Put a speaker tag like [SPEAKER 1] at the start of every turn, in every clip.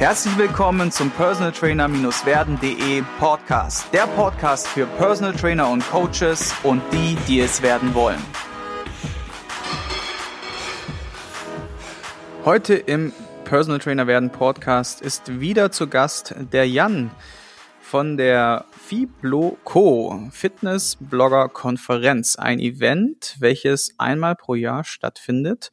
[SPEAKER 1] Herzlich willkommen zum Personal Trainer-werden.de Podcast. Der Podcast für Personal Trainer und Coaches und die, die es werden wollen. Heute im Personal Trainer werden Podcast ist wieder zu Gast der Jan von der Fibloco Fitness Blogger Konferenz. Ein Event, welches einmal pro Jahr stattfindet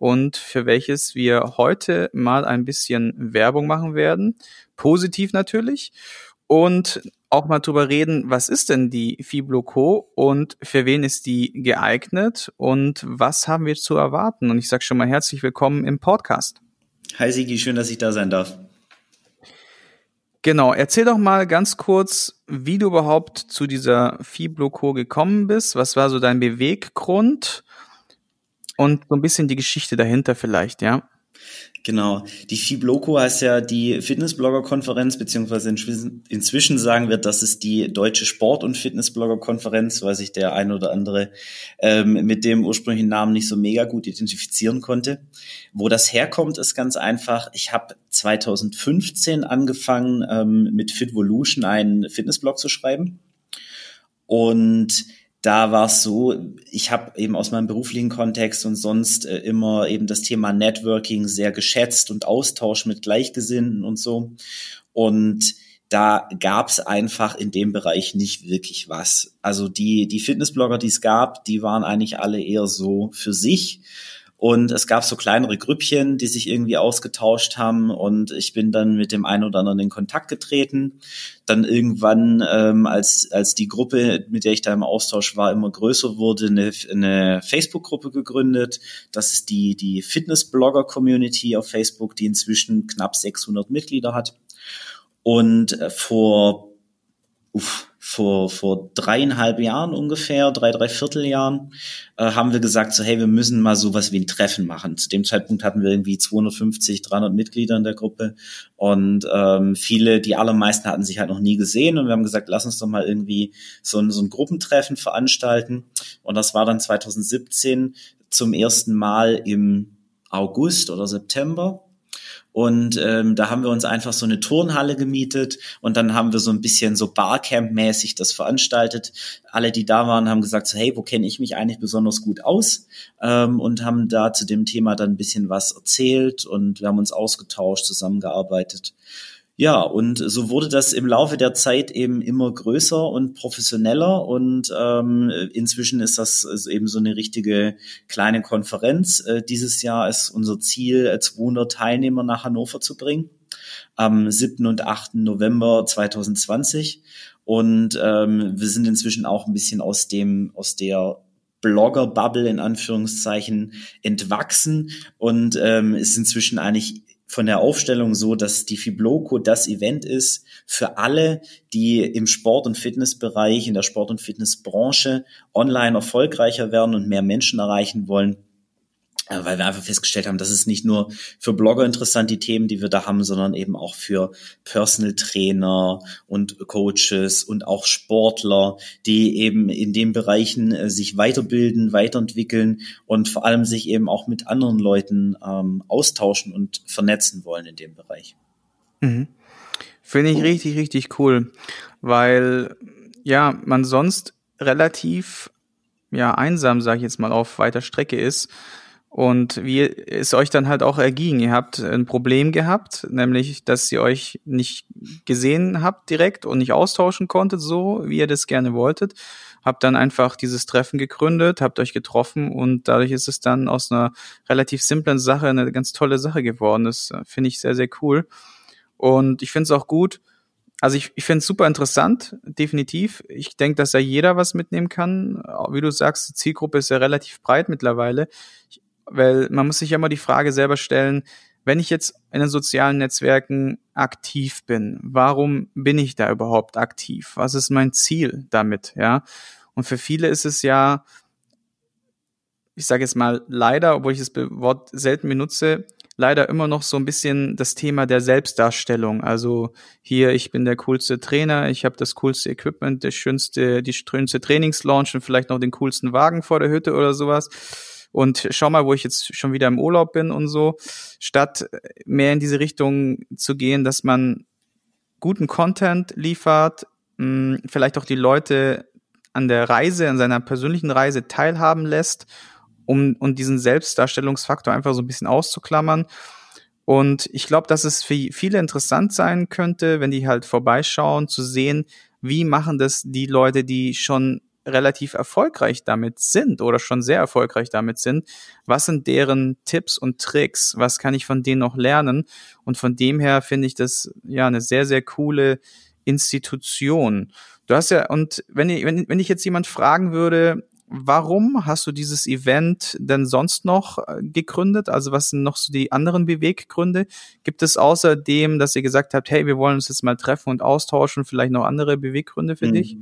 [SPEAKER 1] und für welches wir heute mal ein bisschen Werbung machen werden. Positiv natürlich. Und auch mal drüber reden, was ist denn die Fibloco und für wen ist die geeignet und was haben wir zu erwarten? Und ich sage schon mal herzlich willkommen im Podcast.
[SPEAKER 2] Hi Sigi, schön, dass ich da sein darf.
[SPEAKER 1] Genau, erzähl doch mal ganz kurz, wie du überhaupt zu dieser Fibloco gekommen bist. Was war so dein Beweggrund? Und so ein bisschen die Geschichte dahinter vielleicht, ja.
[SPEAKER 2] Genau. Die Fibloco heißt ja die Fitnessblogger-Konferenz, beziehungsweise inzwischen sagen wir, das ist die deutsche Sport- und Fitnessblogger-Konferenz, weil sich der ein oder andere ähm, mit dem ursprünglichen Namen nicht so mega gut identifizieren konnte. Wo das herkommt, ist ganz einfach. Ich habe 2015 angefangen, ähm, mit Fitvolution einen Fitnessblog zu schreiben. Und da war es so, ich habe eben aus meinem beruflichen Kontext und sonst äh, immer eben das Thema Networking sehr geschätzt und Austausch mit Gleichgesinnten und so. Und da gab es einfach in dem Bereich nicht wirklich was. Also die, die Fitnessblogger, die es gab, die waren eigentlich alle eher so für sich und es gab so kleinere Grüppchen, die sich irgendwie ausgetauscht haben. Und ich bin dann mit dem einen oder anderen in Kontakt getreten. Dann irgendwann, ähm, als, als die Gruppe, mit der ich da im Austausch war, immer größer wurde, eine, eine Facebook-Gruppe gegründet. Das ist die, die Fitness-Blogger-Community auf Facebook, die inzwischen knapp 600 Mitglieder hat. Und äh, vor, uff, vor, vor dreieinhalb Jahren ungefähr, drei, drei Vierteljahren, äh, haben wir gesagt, so hey, wir müssen mal sowas wie ein Treffen machen. Zu dem Zeitpunkt hatten wir irgendwie 250, 300 Mitglieder in der Gruppe. Und ähm, viele, die allermeisten hatten sich halt noch nie gesehen. Und wir haben gesagt, lass uns doch mal irgendwie so ein, so ein Gruppentreffen veranstalten. Und das war dann 2017 zum ersten Mal im August oder September und ähm, da haben wir uns einfach so eine Turnhalle gemietet und dann haben wir so ein bisschen so Barcamp-mäßig das veranstaltet. Alle, die da waren, haben gesagt, so, hey, wo kenne ich mich eigentlich besonders gut aus? Ähm, und haben da zu dem Thema dann ein bisschen was erzählt und wir haben uns ausgetauscht, zusammengearbeitet. Ja, und so wurde das im Laufe der Zeit eben immer größer und professioneller und ähm, inzwischen ist das eben so eine richtige kleine Konferenz. Äh, dieses Jahr ist unser Ziel, 200 Teilnehmer nach Hannover zu bringen am 7. und 8. November 2020 und ähm, wir sind inzwischen auch ein bisschen aus dem aus der Blogger-Bubble in Anführungszeichen entwachsen und ähm, ist inzwischen eigentlich von der Aufstellung so, dass die Fibloco das Event ist für alle, die im Sport- und Fitnessbereich, in der Sport- und Fitnessbranche online erfolgreicher werden und mehr Menschen erreichen wollen weil wir einfach festgestellt haben, dass es nicht nur für Blogger interessant, die Themen, die wir da haben, sondern eben auch für Personal Trainer und Coaches und auch Sportler, die eben in den Bereichen äh, sich weiterbilden, weiterentwickeln und vor allem sich eben auch mit anderen Leuten ähm, austauschen und vernetzen wollen in dem Bereich.
[SPEAKER 1] Mhm. Finde ich richtig, richtig cool, weil ja, man sonst relativ ja einsam, sage ich jetzt mal, auf weiter Strecke ist und wie es euch dann halt auch erging. Ihr habt ein Problem gehabt, nämlich, dass ihr euch nicht gesehen habt direkt und nicht austauschen konntet, so wie ihr das gerne wolltet. Habt dann einfach dieses Treffen gegründet, habt euch getroffen und dadurch ist es dann aus einer relativ simplen Sache eine ganz tolle Sache geworden. Das äh, finde ich sehr, sehr cool. Und ich finde es auch gut, also ich, ich finde es super interessant, definitiv. Ich denke, dass da jeder was mitnehmen kann. Wie du sagst, die Zielgruppe ist ja relativ breit mittlerweile. Ich, weil man muss sich ja immer die Frage selber stellen, wenn ich jetzt in den sozialen Netzwerken aktiv bin, warum bin ich da überhaupt aktiv? Was ist mein Ziel damit, ja? Und für viele ist es ja, ich sage jetzt mal leider, obwohl ich das Wort selten benutze, leider immer noch so ein bisschen das Thema der Selbstdarstellung. Also hier, ich bin der coolste Trainer, ich habe das coolste Equipment, das schönste, die schönste Trainingslaunch und vielleicht noch den coolsten Wagen vor der Hütte oder sowas und schau mal, wo ich jetzt schon wieder im Urlaub bin und so, statt mehr in diese Richtung zu gehen, dass man guten Content liefert, mh, vielleicht auch die Leute an der Reise, an seiner persönlichen Reise teilhaben lässt, um, um diesen Selbstdarstellungsfaktor einfach so ein bisschen auszuklammern. Und ich glaube, dass es für viele interessant sein könnte, wenn die halt vorbeischauen, zu sehen, wie machen das die Leute, die schon relativ erfolgreich damit sind oder schon sehr erfolgreich damit sind. Was sind deren Tipps und Tricks? Was kann ich von denen noch lernen? Und von dem her finde ich das ja eine sehr, sehr coole Institution. Du hast ja, und wenn, wenn, wenn ich jetzt jemand fragen würde, warum hast du dieses Event denn sonst noch äh, gegründet? Also was sind noch so die anderen Beweggründe? Gibt es außerdem, dass ihr gesagt habt, hey, wir wollen uns jetzt mal treffen und austauschen, vielleicht noch andere Beweggründe für mhm. dich?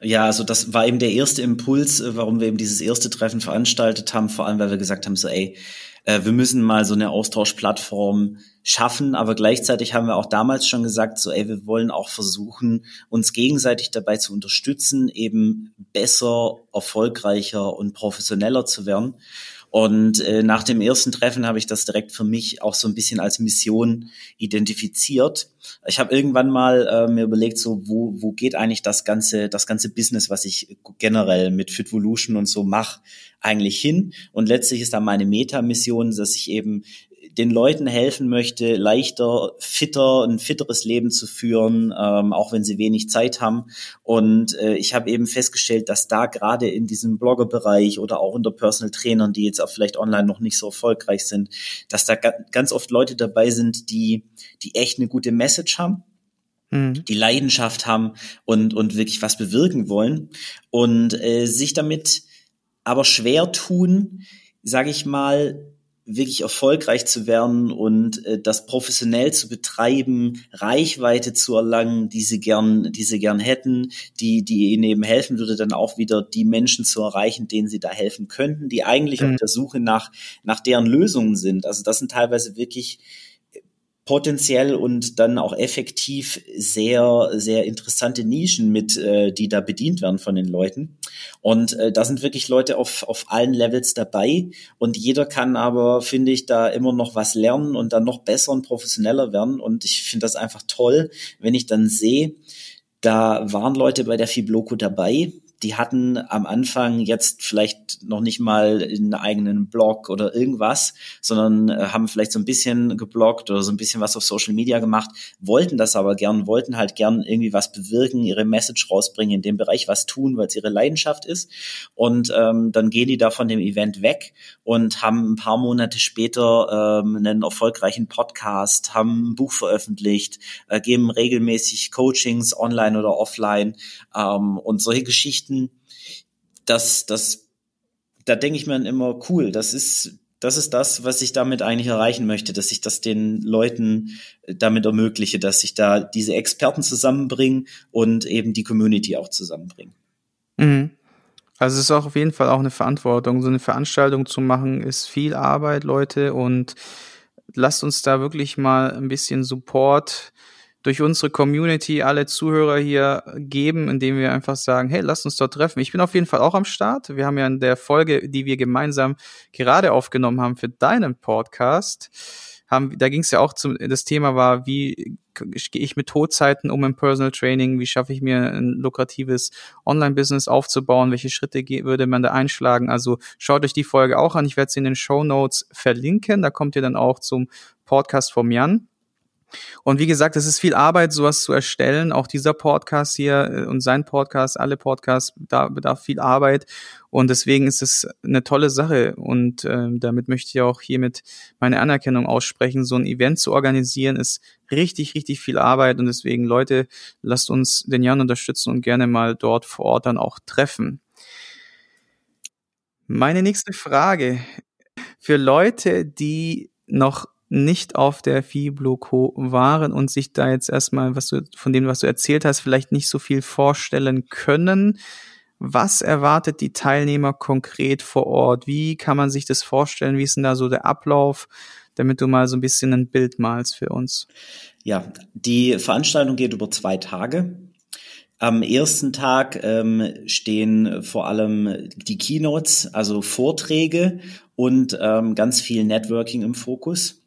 [SPEAKER 2] Ja, also das war eben der erste Impuls, äh, warum wir eben dieses erste Treffen veranstaltet haben, vor allem weil wir gesagt haben, so ey, äh, wir müssen mal so eine Austauschplattform schaffen, aber gleichzeitig haben wir auch damals schon gesagt, so ey, wir wollen auch versuchen, uns gegenseitig dabei zu unterstützen, eben besser, erfolgreicher und professioneller zu werden. Und äh, nach dem ersten Treffen habe ich das direkt für mich auch so ein bisschen als Mission identifiziert. Ich habe irgendwann mal äh, mir überlegt, so wo, wo geht eigentlich das ganze das ganze Business, was ich generell mit Fitvolution und so mache, eigentlich hin? Und letztlich ist da meine Meta-Mission, dass ich eben den Leuten helfen möchte, leichter, fitter, ein fitteres Leben zu führen, ähm, auch wenn sie wenig Zeit haben. Und äh, ich habe eben festgestellt, dass da gerade in diesem Blogger-Bereich oder auch unter Personal Trainern, die jetzt auch vielleicht online noch nicht so erfolgreich sind, dass da ganz oft Leute dabei sind, die, die echt eine gute Message haben mhm. die Leidenschaft haben und, und wirklich was bewirken wollen und äh, sich damit aber schwer tun, sage ich mal, wirklich erfolgreich zu werden und äh, das professionell zu betreiben, Reichweite zu erlangen, die sie gern, die sie gern hätten, die, die ihnen eben helfen würde, dann auch wieder die Menschen zu erreichen, denen sie da helfen könnten, die eigentlich mhm. auf der Suche nach, nach deren Lösungen sind. Also das sind teilweise wirklich potenziell und dann auch effektiv sehr, sehr interessante Nischen mit, äh, die da bedient werden von den Leuten. Und äh, da sind wirklich Leute auf, auf allen Levels dabei und jeder kann aber, finde ich, da immer noch was lernen und dann noch besser und professioneller werden. Und ich finde das einfach toll, wenn ich dann sehe, da waren Leute bei der Fibloco dabei, die hatten am Anfang jetzt vielleicht noch nicht mal einen eigenen Blog oder irgendwas, sondern äh, haben vielleicht so ein bisschen gebloggt oder so ein bisschen was auf Social Media gemacht, wollten das aber gern, wollten halt gern irgendwie was bewirken, ihre Message rausbringen, in dem Bereich was tun, weil es ihre Leidenschaft ist. Und ähm, dann gehen die da von dem Event weg und haben ein paar Monate später ähm, einen erfolgreichen Podcast, haben ein Buch veröffentlicht, äh, geben regelmäßig Coachings online oder offline ähm, und solche Geschichten das, das, da denke ich mir dann immer, cool, das ist, das ist das, was ich damit eigentlich erreichen möchte, dass ich das den Leuten damit ermögliche, dass sich da diese Experten zusammenbringen und eben die Community auch zusammenbringen.
[SPEAKER 1] Mhm. Also es ist auch auf jeden Fall auch eine Verantwortung. So eine Veranstaltung zu machen, ist viel Arbeit, Leute, und lasst uns da wirklich mal ein bisschen Support durch unsere Community alle Zuhörer hier geben, indem wir einfach sagen, hey, lasst uns dort treffen. Ich bin auf jeden Fall auch am Start. Wir haben ja in der Folge, die wir gemeinsam gerade aufgenommen haben für deinen Podcast, haben, da ging es ja auch zum, das Thema war, wie gehe ich mit Todzeiten um im Personal Training, wie schaffe ich mir ein lukratives Online-Business aufzubauen, welche Schritte würde man da einschlagen. Also schaut euch die Folge auch an, ich werde sie in den Show Notes verlinken, da kommt ihr dann auch zum Podcast vom Jan. Und wie gesagt, es ist viel Arbeit, sowas zu erstellen. Auch dieser Podcast hier äh, und sein Podcast, alle Podcasts, da bedarf viel Arbeit. Und deswegen ist es eine tolle Sache. Und äh, damit möchte ich auch hiermit meine Anerkennung aussprechen. So ein Event zu organisieren ist richtig, richtig viel Arbeit. Und deswegen, Leute, lasst uns den Jan unterstützen und gerne mal dort vor Ort dann auch treffen. Meine nächste Frage. Für Leute, die noch nicht auf der Fibloco waren und sich da jetzt erstmal, was du von dem, was du erzählt hast, vielleicht nicht so viel vorstellen können. Was erwartet die Teilnehmer konkret vor Ort? Wie kann man sich das vorstellen? Wie ist denn da so der Ablauf, damit du mal so ein bisschen ein Bild malst für uns?
[SPEAKER 2] Ja, die Veranstaltung geht über zwei Tage. Am ersten Tag ähm, stehen vor allem die Keynotes, also Vorträge und ähm, ganz viel Networking im Fokus.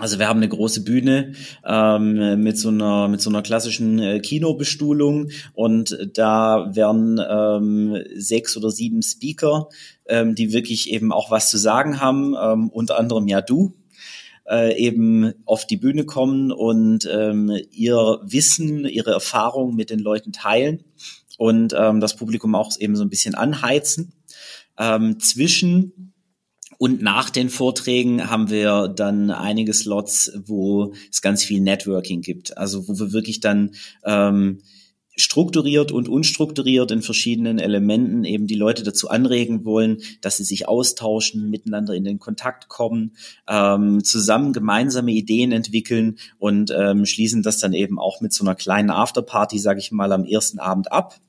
[SPEAKER 2] Also wir haben eine große Bühne ähm, mit so einer mit so einer klassischen äh, Kinobestuhlung und da werden ähm, sechs oder sieben Speaker, ähm, die wirklich eben auch was zu sagen haben, ähm, unter anderem ja du, äh, eben auf die Bühne kommen und ähm, ihr Wissen, ihre Erfahrung mit den Leuten teilen und ähm, das Publikum auch eben so ein bisschen anheizen. Ähm, zwischen und nach den Vorträgen haben wir dann einige Slots, wo es ganz viel Networking gibt. Also wo wir wirklich dann ähm, strukturiert und unstrukturiert in verschiedenen Elementen eben die Leute dazu anregen wollen, dass sie sich austauschen, miteinander in den Kontakt kommen, ähm, zusammen gemeinsame Ideen entwickeln und ähm, schließen das dann eben auch mit so einer kleinen Afterparty, sage ich mal, am ersten Abend ab.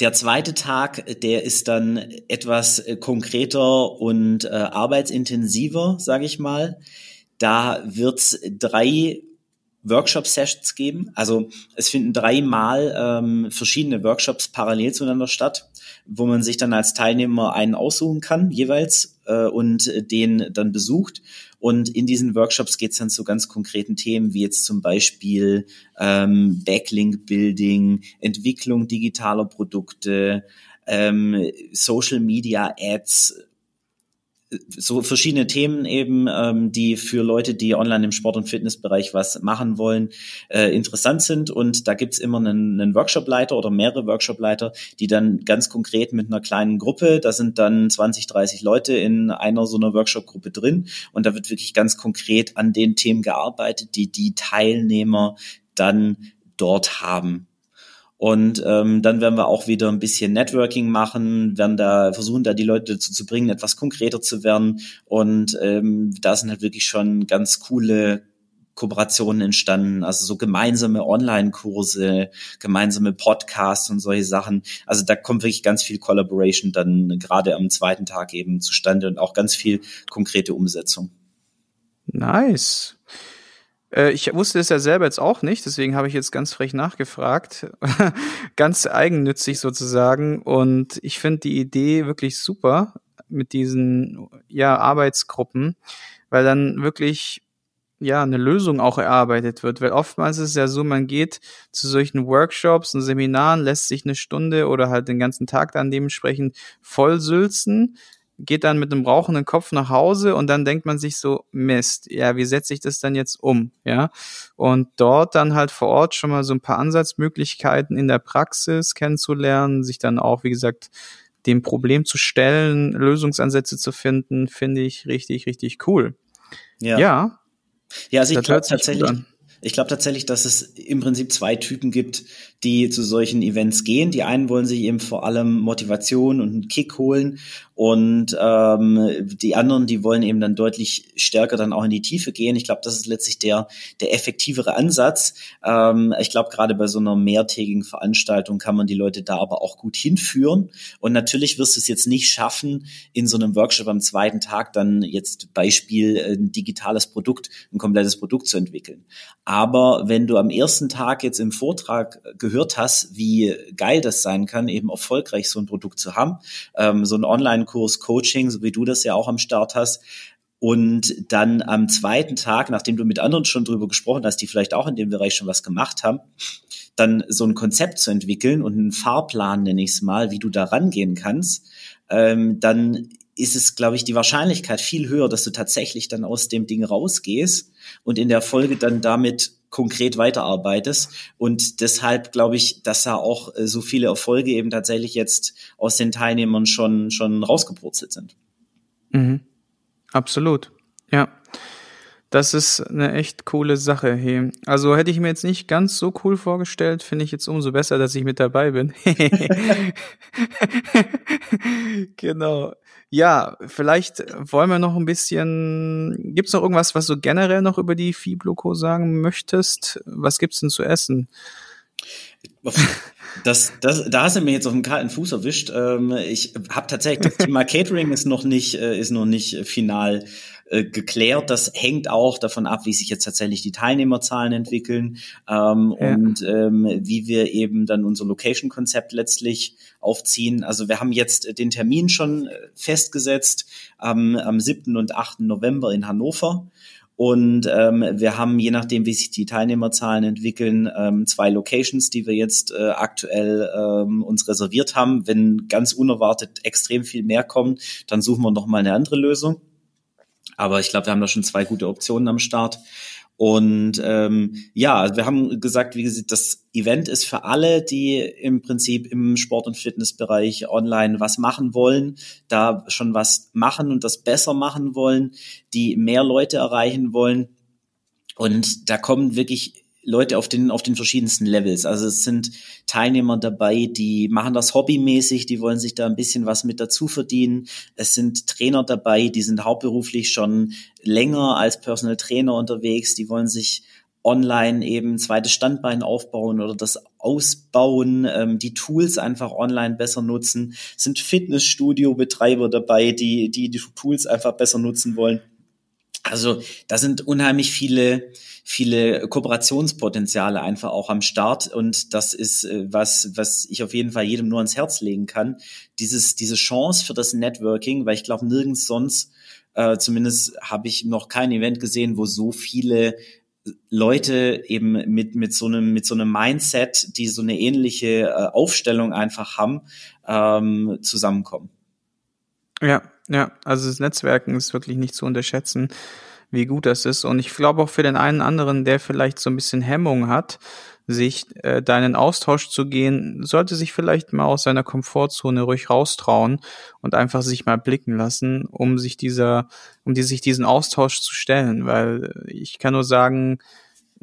[SPEAKER 2] Der zweite Tag, der ist dann etwas äh, konkreter und äh, arbeitsintensiver, sage ich mal. Da wird's drei Workshop-Sessions geben. Also es finden dreimal ähm, verschiedene Workshops parallel zueinander statt, wo man sich dann als Teilnehmer einen aussuchen kann, jeweils, äh, und den dann besucht. Und in diesen Workshops geht es dann zu ganz konkreten Themen, wie jetzt zum Beispiel ähm, Backlink-Building, Entwicklung digitaler Produkte, ähm, Social Media Ads, so verschiedene Themen eben, ähm, die für Leute, die online im Sport- und Fitnessbereich was machen wollen, äh, interessant sind. Und da gibt's immer einen, einen Workshopleiter oder mehrere Workshopleiter, die dann ganz konkret mit einer kleinen Gruppe, da sind dann 20, 30 Leute in einer so einer Workshop-Gruppe drin. Und da wird wirklich ganz konkret an den Themen gearbeitet, die die Teilnehmer dann dort haben. Und ähm, dann werden wir auch wieder ein bisschen Networking machen, werden da versuchen, da die Leute dazu zu bringen, etwas konkreter zu werden. Und ähm, da sind halt wirklich schon ganz coole Kooperationen entstanden, also so gemeinsame Online-Kurse, gemeinsame Podcasts und solche Sachen. Also da kommt wirklich ganz viel Collaboration dann gerade am zweiten Tag eben zustande und auch ganz viel konkrete Umsetzung.
[SPEAKER 1] Nice. Äh, ich wusste es ja selber jetzt auch nicht, deswegen habe ich jetzt ganz frech nachgefragt. ganz eigennützig sozusagen. Und ich finde die Idee wirklich super mit diesen ja, Arbeitsgruppen, weil dann wirklich ja eine Lösung auch erarbeitet wird. Weil oftmals ist es ja so, man geht zu solchen Workshops und Seminaren, lässt sich eine Stunde oder halt den ganzen Tag dann dementsprechend vollsülzen, geht dann mit einem rauchenden Kopf nach Hause und dann denkt man sich so, Mist, ja, wie setze ich das dann jetzt um, ja? Und dort dann halt vor Ort schon mal so ein paar Ansatzmöglichkeiten in der Praxis kennenzulernen, sich dann auch, wie gesagt, dem Problem zu stellen, Lösungsansätze zu finden, finde ich richtig, richtig cool.
[SPEAKER 2] Ja. Ja, ja also ich glaube tatsächlich, ich glaube tatsächlich, dass es im Prinzip zwei Typen gibt, die zu solchen Events gehen. Die einen wollen sich eben vor allem Motivation und einen Kick holen und ähm, die anderen, die wollen eben dann deutlich stärker dann auch in die Tiefe gehen. Ich glaube, das ist letztlich der, der effektivere Ansatz. Ähm, ich glaube, gerade bei so einer mehrtägigen Veranstaltung kann man die Leute da aber auch gut hinführen. Und natürlich wirst du es jetzt nicht schaffen, in so einem Workshop am zweiten Tag dann jetzt Beispiel ein digitales Produkt, ein komplettes Produkt zu entwickeln. Aber wenn du am ersten Tag jetzt im Vortrag gehört hast, wie geil das sein kann, eben erfolgreich so ein Produkt zu haben, ähm, so ein Online Online-Kurs Coaching, so wie du das ja auch am Start hast. Und dann am zweiten Tag, nachdem du mit anderen schon drüber gesprochen hast, die vielleicht auch in dem Bereich schon was gemacht haben, dann so ein Konzept zu entwickeln und einen Fahrplan, nenne ich es mal, wie du da rangehen kannst, ähm, dann ist es, glaube ich, die Wahrscheinlichkeit viel höher, dass du tatsächlich dann aus dem Ding rausgehst und in der Folge dann damit konkret weiterarbeitest. Und deshalb glaube ich, dass da auch äh, so viele Erfolge eben tatsächlich jetzt aus den Teilnehmern schon, schon rausgepurzelt sind.
[SPEAKER 1] Mhm. Absolut. Ja. Das ist eine echt coole Sache. Hey. Also hätte ich mir jetzt nicht ganz so cool vorgestellt, finde ich jetzt umso besser, dass ich mit dabei bin. genau. Ja, vielleicht wollen wir noch ein bisschen. Gibt's noch irgendwas, was du generell noch über die Fibloco sagen möchtest? Was gibt's denn zu essen?
[SPEAKER 2] Das, das, da hast du mir jetzt auf dem kalten Fuß erwischt. Ähm, ich habe tatsächlich das Thema Catering ist noch nicht, äh, ist noch nicht final äh, geklärt. Das hängt auch davon ab, wie sich jetzt tatsächlich die Teilnehmerzahlen entwickeln ähm, ja. und ähm, wie wir eben dann unser Location-Konzept letztlich aufziehen. Also wir haben jetzt den Termin schon äh, festgesetzt am, am 7. und 8. November in Hannover. Und ähm, wir haben, je nachdem, wie sich die Teilnehmerzahlen entwickeln, ähm, zwei Locations, die wir jetzt äh, aktuell ähm, uns reserviert haben. Wenn ganz unerwartet extrem viel mehr kommt, dann suchen wir noch mal eine andere Lösung. Aber ich glaube, wir haben da schon zwei gute Optionen am Start. Und ähm, ja, also wir haben gesagt, wie gesagt, das Event ist für alle, die im Prinzip im Sport- und Fitnessbereich online was machen wollen, da schon was machen und das besser machen wollen, die mehr Leute erreichen wollen. Und da kommen wirklich Leute auf den, auf den verschiedensten Levels. Also es sind Teilnehmer dabei, die machen das hobbymäßig, die wollen sich da ein bisschen was mit dazu verdienen. Es sind Trainer dabei, die sind hauptberuflich schon länger als Personal Trainer unterwegs, die wollen sich online eben zweites Standbein aufbauen oder das ausbauen, ähm, die Tools einfach online besser nutzen. Es sind Fitnessstudio-Betreiber dabei, die, die die Tools einfach besser nutzen wollen. Also da sind unheimlich viele, viele Kooperationspotenziale einfach auch am Start und das ist äh, was, was ich auf jeden Fall jedem nur ans Herz legen kann. Dieses, diese Chance für das Networking, weil ich glaube nirgends sonst, äh, zumindest habe ich noch kein Event gesehen, wo so viele Leute eben mit mit so einem mit so einem Mindset, die so eine ähnliche äh, Aufstellung einfach haben, ähm, zusammenkommen.
[SPEAKER 1] Ja, ja, also das Netzwerken ist wirklich nicht zu unterschätzen, wie gut das ist. Und ich glaube auch für den einen anderen, der vielleicht so ein bisschen Hemmung hat, sich äh, da in den Austausch zu gehen, sollte sich vielleicht mal aus seiner Komfortzone ruhig raustrauen und einfach sich mal blicken lassen, um sich dieser, um die, sich diesen Austausch zu stellen. Weil ich kann nur sagen,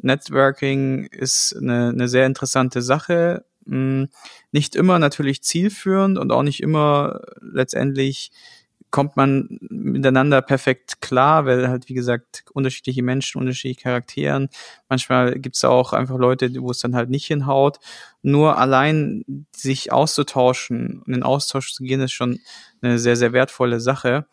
[SPEAKER 1] Networking ist eine, eine sehr interessante Sache. Hm, nicht immer natürlich zielführend und auch nicht immer letztendlich kommt man miteinander perfekt klar, weil halt, wie gesagt, unterschiedliche Menschen, unterschiedliche Charakteren. Manchmal gibt's auch einfach Leute, wo es dann halt nicht hinhaut. Nur allein sich auszutauschen in Austausch zu gehen, ist schon eine sehr, sehr wertvolle Sache.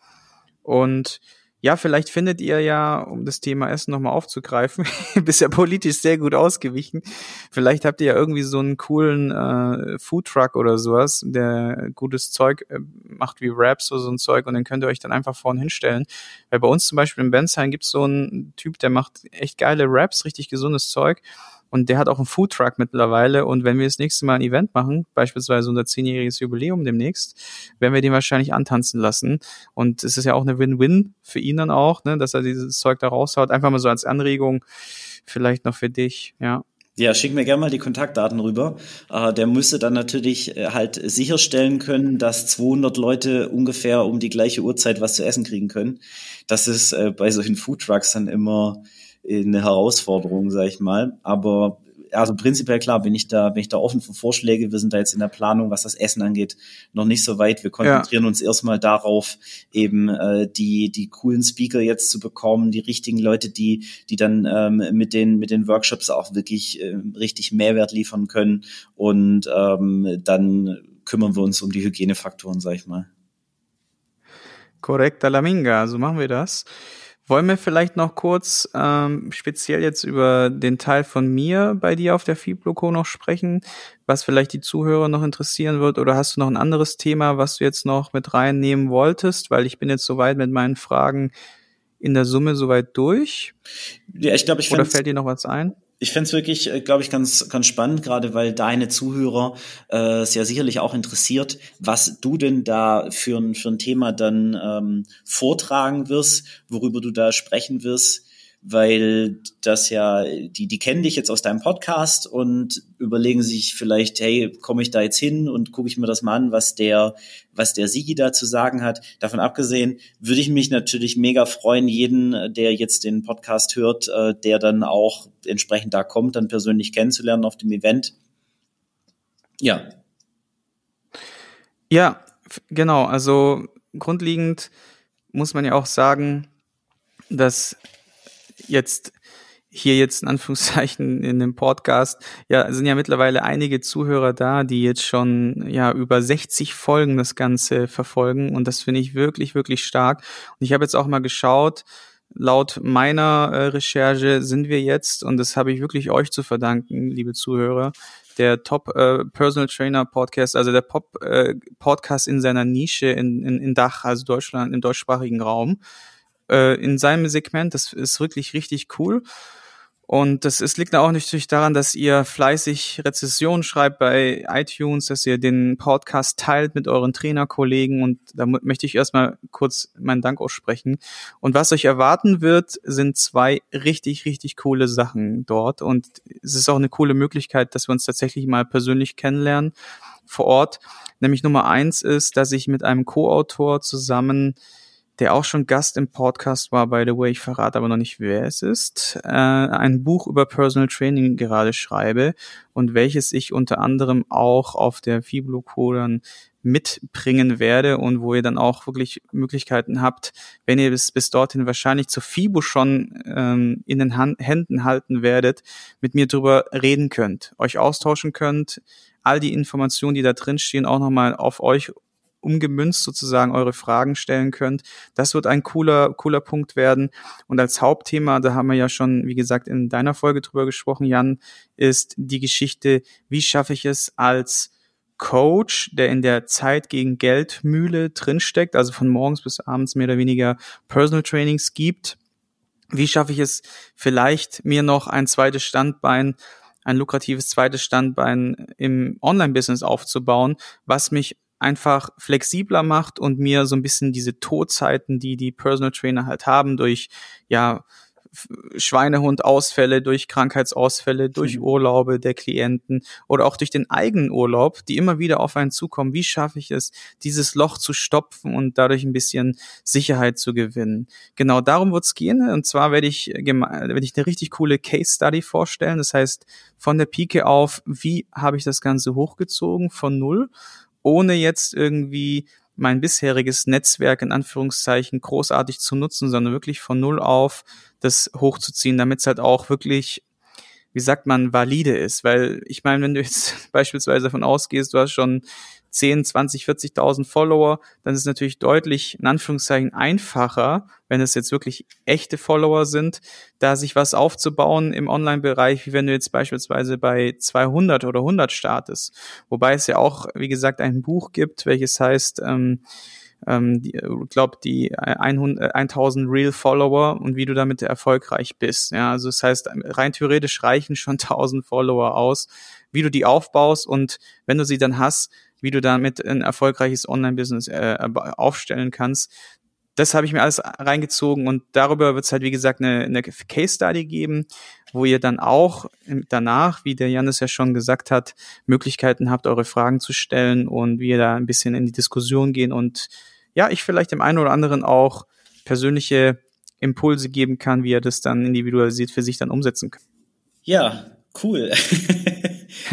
[SPEAKER 1] Und ja, vielleicht findet ihr ja, um das Thema Essen nochmal aufzugreifen, bist ja politisch sehr gut ausgewichen. Vielleicht habt ihr ja irgendwie so einen coolen äh, Foodtruck oder sowas, der gutes Zeug äh, macht wie Raps oder so ein Zeug und den könnt ihr euch dann einfach vorne hinstellen. Weil bei uns zum Beispiel in Bensheim gibt's so einen Typ, der macht echt geile Raps, richtig gesundes Zeug. Und der hat auch einen Foodtruck mittlerweile. Und wenn wir das nächste Mal ein Event machen, beispielsweise unser zehnjähriges Jubiläum demnächst, werden wir den wahrscheinlich antanzen lassen. Und es ist ja auch eine Win-Win für ihn dann auch, ne, dass er dieses Zeug da raushaut. Einfach mal so als Anregung, vielleicht noch für dich, ja.
[SPEAKER 2] Ja, schick mir gerne mal die Kontaktdaten rüber. Äh, der müsste dann natürlich äh, halt sicherstellen können, dass 200 Leute ungefähr um die gleiche Uhrzeit was zu essen kriegen können. Das ist äh, bei solchen Foodtrucks dann immer eine Herausforderung, sag ich mal. Aber also prinzipiell klar bin ich da, bin ich da offen für Vorschläge. Wir sind da jetzt in der Planung, was das Essen angeht, noch nicht so weit. Wir konzentrieren ja. uns erstmal darauf, eben äh, die die coolen Speaker jetzt zu bekommen, die richtigen Leute, die die dann ähm, mit den mit den Workshops auch wirklich äh, richtig Mehrwert liefern können. Und ähm, dann kümmern wir uns um die Hygienefaktoren, sag ich mal.
[SPEAKER 1] Korrekt, Alaminga, so machen wir das. Wollen wir vielleicht noch kurz ähm, speziell jetzt über den Teil von mir bei dir auf der Fibloco noch sprechen, was vielleicht die Zuhörer noch interessieren wird? Oder hast du noch ein anderes Thema, was du jetzt noch mit reinnehmen wolltest? Weil ich bin jetzt soweit mit meinen Fragen in der Summe soweit durch.
[SPEAKER 2] Ja, ich glaube, ich
[SPEAKER 1] Oder fällt dir noch was ein?
[SPEAKER 2] Ich fände es wirklich, äh, glaube ich, ganz, ganz spannend, gerade weil deine Zuhörer äh, es ja sicherlich auch interessiert, was du denn da für ein, für ein Thema dann ähm, vortragen wirst, worüber du da sprechen wirst weil das ja, die, die kennen dich jetzt aus deinem Podcast und überlegen sich vielleicht, hey, komme ich da jetzt hin und gucke ich mir das mal an, was der, was der Sigi da zu sagen hat. Davon abgesehen würde ich mich natürlich mega freuen, jeden, der jetzt den Podcast hört, äh, der dann auch entsprechend da kommt, dann persönlich kennenzulernen auf dem Event. Ja.
[SPEAKER 1] Ja, genau. Also grundlegend muss man ja auch sagen, dass jetzt hier jetzt in Anführungszeichen in dem Podcast, ja, sind ja mittlerweile einige Zuhörer da, die jetzt schon ja über 60 Folgen das Ganze verfolgen und das finde ich wirklich, wirklich stark. Und ich habe jetzt auch mal geschaut, laut meiner äh, Recherche sind wir jetzt, und das habe ich wirklich euch zu verdanken, liebe Zuhörer, der Top äh, Personal Trainer Podcast, also der Pop äh, Podcast in seiner Nische in, in, in Dach, also Deutschland, im deutschsprachigen Raum. Äh, in seinem Segment, das ist wirklich richtig cool. Und das ist, liegt auch natürlich daran, dass ihr fleißig Rezessionen schreibt bei iTunes, dass ihr den Podcast teilt mit euren Trainerkollegen und da möchte ich erstmal kurz meinen Dank aussprechen. Und was euch erwarten wird, sind zwei richtig, richtig coole Sachen dort und es ist auch eine coole Möglichkeit, dass wir uns tatsächlich mal persönlich kennenlernen vor Ort. Nämlich Nummer eins ist, dass ich mit einem Co-Autor zusammen der auch schon Gast im Podcast war, by the way, ich verrate aber noch nicht, wer es ist, äh, ein Buch über Personal Training gerade schreibe und welches ich unter anderem auch auf der Fibloco dann mitbringen werde und wo ihr dann auch wirklich Möglichkeiten habt, wenn ihr bis, bis dorthin wahrscheinlich zur FIBO schon ähm, in den Hand, Händen halten werdet, mit mir drüber reden könnt, euch austauschen könnt, all die Informationen, die da drin stehen, auch nochmal auf euch umgemünzt sozusagen eure Fragen stellen könnt. Das wird ein cooler, cooler Punkt werden. Und als Hauptthema, da haben wir ja schon, wie gesagt, in deiner Folge drüber gesprochen, Jan, ist die Geschichte, wie schaffe ich es als Coach, der in der Zeit gegen Geldmühle drinsteckt, also von morgens bis abends mehr oder weniger Personal Trainings gibt. Wie schaffe ich es vielleicht mir noch ein zweites Standbein ein lukratives zweites Standbein im Online-Business aufzubauen, was mich einfach flexibler macht und mir so ein bisschen diese Todzeiten, die die Personal Trainer halt haben, durch ja Schweinehund-Ausfälle, durch Krankheitsausfälle, durch mhm. Urlaube der Klienten oder auch durch den eigenen Urlaub, die immer wieder auf einen zukommen. Wie schaffe ich es, dieses Loch zu stopfen und dadurch ein bisschen Sicherheit zu gewinnen? Genau darum wird es gehen. Und zwar werde ich, werde ich eine richtig coole Case Study vorstellen. Das heißt, von der Pike auf, wie habe ich das Ganze hochgezogen von null ohne jetzt irgendwie mein bisheriges Netzwerk in Anführungszeichen großartig zu nutzen, sondern wirklich von null auf das hochzuziehen, damit es halt auch wirklich, wie sagt man, valide ist. Weil ich meine, wenn du jetzt beispielsweise davon ausgehst, du hast schon 10, 20, 40.000 Follower, dann ist es natürlich deutlich in Anführungszeichen einfacher, wenn es jetzt wirklich echte Follower sind, da sich was aufzubauen im Online-Bereich, wie wenn du jetzt beispielsweise bei 200 oder 100 startest. Wobei es ja auch, wie gesagt, ein Buch gibt, welches heißt, ähm, ähm, die, ich glaube, die 100, 1000 Real Follower und wie du damit erfolgreich bist. Ja, also das heißt, rein theoretisch reichen schon 1000 Follower aus, wie du die aufbaust und wenn du sie dann hast, wie du damit ein erfolgreiches Online-Business äh, aufstellen kannst. Das habe ich mir alles reingezogen und darüber wird es halt, wie gesagt, eine, eine Case-Study geben, wo ihr dann auch danach, wie der Janis ja schon gesagt hat, Möglichkeiten habt, eure Fragen zu stellen und wie ihr da ein bisschen in die Diskussion gehen und ja, ich vielleicht dem einen oder anderen auch persönliche Impulse geben kann, wie er das dann individualisiert für sich dann umsetzen kann.
[SPEAKER 2] Ja, cool.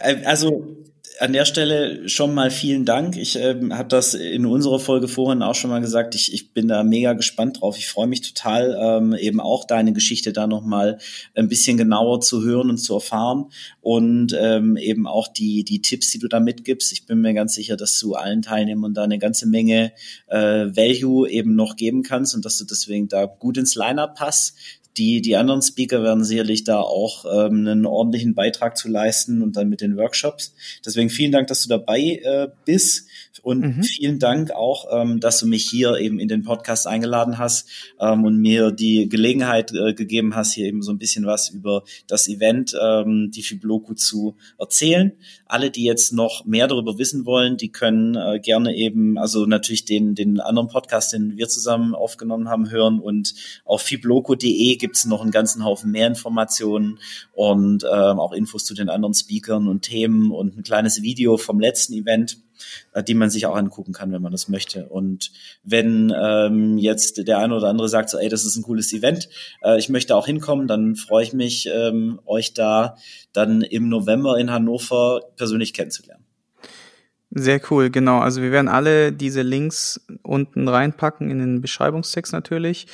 [SPEAKER 2] Äh, also an der Stelle schon mal vielen Dank. Ich ähm, habe das in unserer Folge vorhin auch schon mal gesagt. Ich, ich bin da mega gespannt drauf. Ich freue mich total, ähm, eben auch deine Geschichte da nochmal ein bisschen genauer zu hören und zu erfahren und ähm, eben auch die, die Tipps, die du da mitgibst. Ich bin mir ganz sicher, dass du allen Teilnehmern da eine ganze Menge äh, Value eben noch geben kannst und dass du deswegen da gut ins Line-Up passt die, die anderen Speaker werden sicherlich da auch ähm, einen ordentlichen Beitrag zu leisten und dann mit den Workshops. Deswegen vielen Dank, dass du dabei äh, bist. Und mhm. vielen Dank auch, ähm, dass du mich hier eben in den Podcast eingeladen hast ähm, und mir die Gelegenheit äh, gegeben hast, hier eben so ein bisschen was über das Event, ähm, die Fibloku zu erzählen. Alle, die jetzt noch mehr darüber wissen wollen, die können äh, gerne eben, also natürlich den, den anderen Podcast, den wir zusammen aufgenommen haben, hören und auf fibloco.de gibt's noch einen ganzen Haufen mehr Informationen und ähm, auch Infos zu den anderen Speakern und Themen und ein kleines Video vom letzten Event die man sich auch angucken kann, wenn man das möchte. Und wenn ähm, jetzt der eine oder andere sagt, so, ey, das ist ein cooles Event, äh, ich möchte auch hinkommen, dann freue ich mich, ähm, euch da dann im November in Hannover persönlich kennenzulernen.
[SPEAKER 1] Sehr cool, genau. Also wir werden alle diese Links unten reinpacken in den Beschreibungstext natürlich.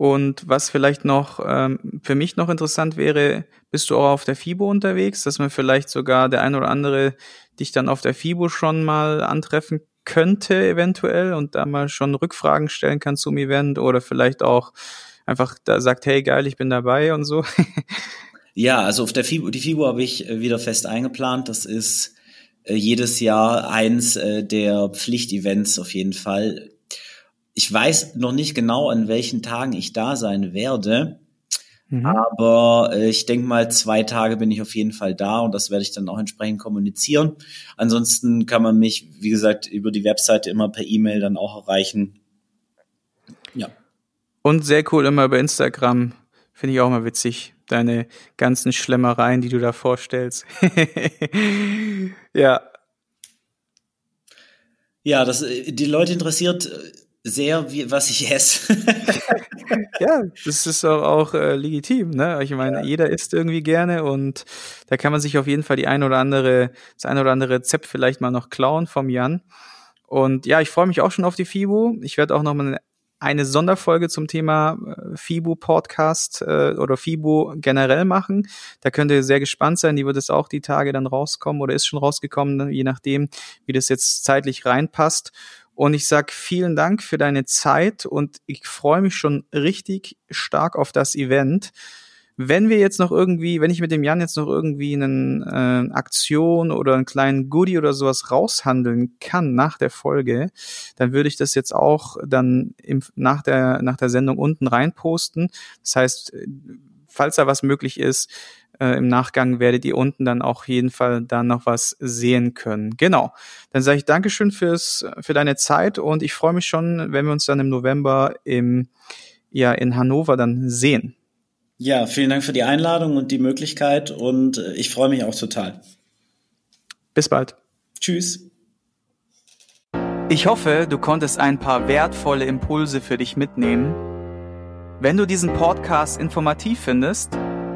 [SPEAKER 1] Und was vielleicht noch ähm, für mich noch interessant wäre, bist du auch auf der FIBO unterwegs, dass man vielleicht sogar der ein oder andere dich dann auf der FIBO schon mal antreffen könnte eventuell und da mal schon Rückfragen stellen kann zum Event oder vielleicht auch einfach da sagt, hey geil, ich bin dabei und so.
[SPEAKER 2] ja, also auf der FIBO, die FIBO habe ich äh, wieder fest eingeplant. Das ist äh, jedes Jahr eins äh, der Pflichtevents auf jeden Fall ich weiß noch nicht genau, an welchen Tagen ich da sein werde. Mhm. Aber äh, ich denke mal, zwei Tage bin ich auf jeden Fall da und das werde ich dann auch entsprechend kommunizieren. Ansonsten kann man mich, wie gesagt, über die Webseite immer per E-Mail dann auch erreichen.
[SPEAKER 1] Ja. Und sehr cool immer über Instagram. Finde ich auch mal witzig. Deine ganzen Schlemmereien, die du da vorstellst. ja.
[SPEAKER 2] Ja, das, äh, die Leute interessiert äh, sehr, wie, was ich esse.
[SPEAKER 1] ja, das ist auch, auch äh, legitim, ne? Ich meine, ja. jeder isst irgendwie gerne und da kann man sich auf jeden Fall die ein oder andere, das ein oder andere Rezept vielleicht mal noch klauen vom Jan. Und ja, ich freue mich auch schon auf die FIBO. Ich werde auch noch mal eine Sonderfolge zum Thema äh, FIBO Podcast äh, oder FIBO generell machen. Da könnt ihr sehr gespannt sein. Die wird es auch die Tage dann rauskommen oder ist schon rausgekommen, je nachdem, wie das jetzt zeitlich reinpasst. Und ich sag vielen Dank für deine Zeit und ich freue mich schon richtig stark auf das Event. Wenn wir jetzt noch irgendwie, wenn ich mit dem Jan jetzt noch irgendwie eine äh, Aktion oder einen kleinen Goodie oder sowas raushandeln kann nach der Folge, dann würde ich das jetzt auch dann im, nach der nach der Sendung unten reinposten. Das heißt, falls da was möglich ist, äh, Im Nachgang werdet ihr unten dann auch jeden Fall da noch was sehen können. Genau. Dann sage ich Dankeschön fürs, für deine Zeit und ich freue mich schon, wenn wir uns dann im November im, ja, in Hannover dann sehen.
[SPEAKER 2] Ja, vielen Dank für die Einladung und die Möglichkeit und äh, ich freue mich auch total.
[SPEAKER 1] Bis bald.
[SPEAKER 2] Tschüss.
[SPEAKER 1] Ich hoffe, du konntest ein paar wertvolle Impulse für dich mitnehmen. Wenn du diesen Podcast informativ findest,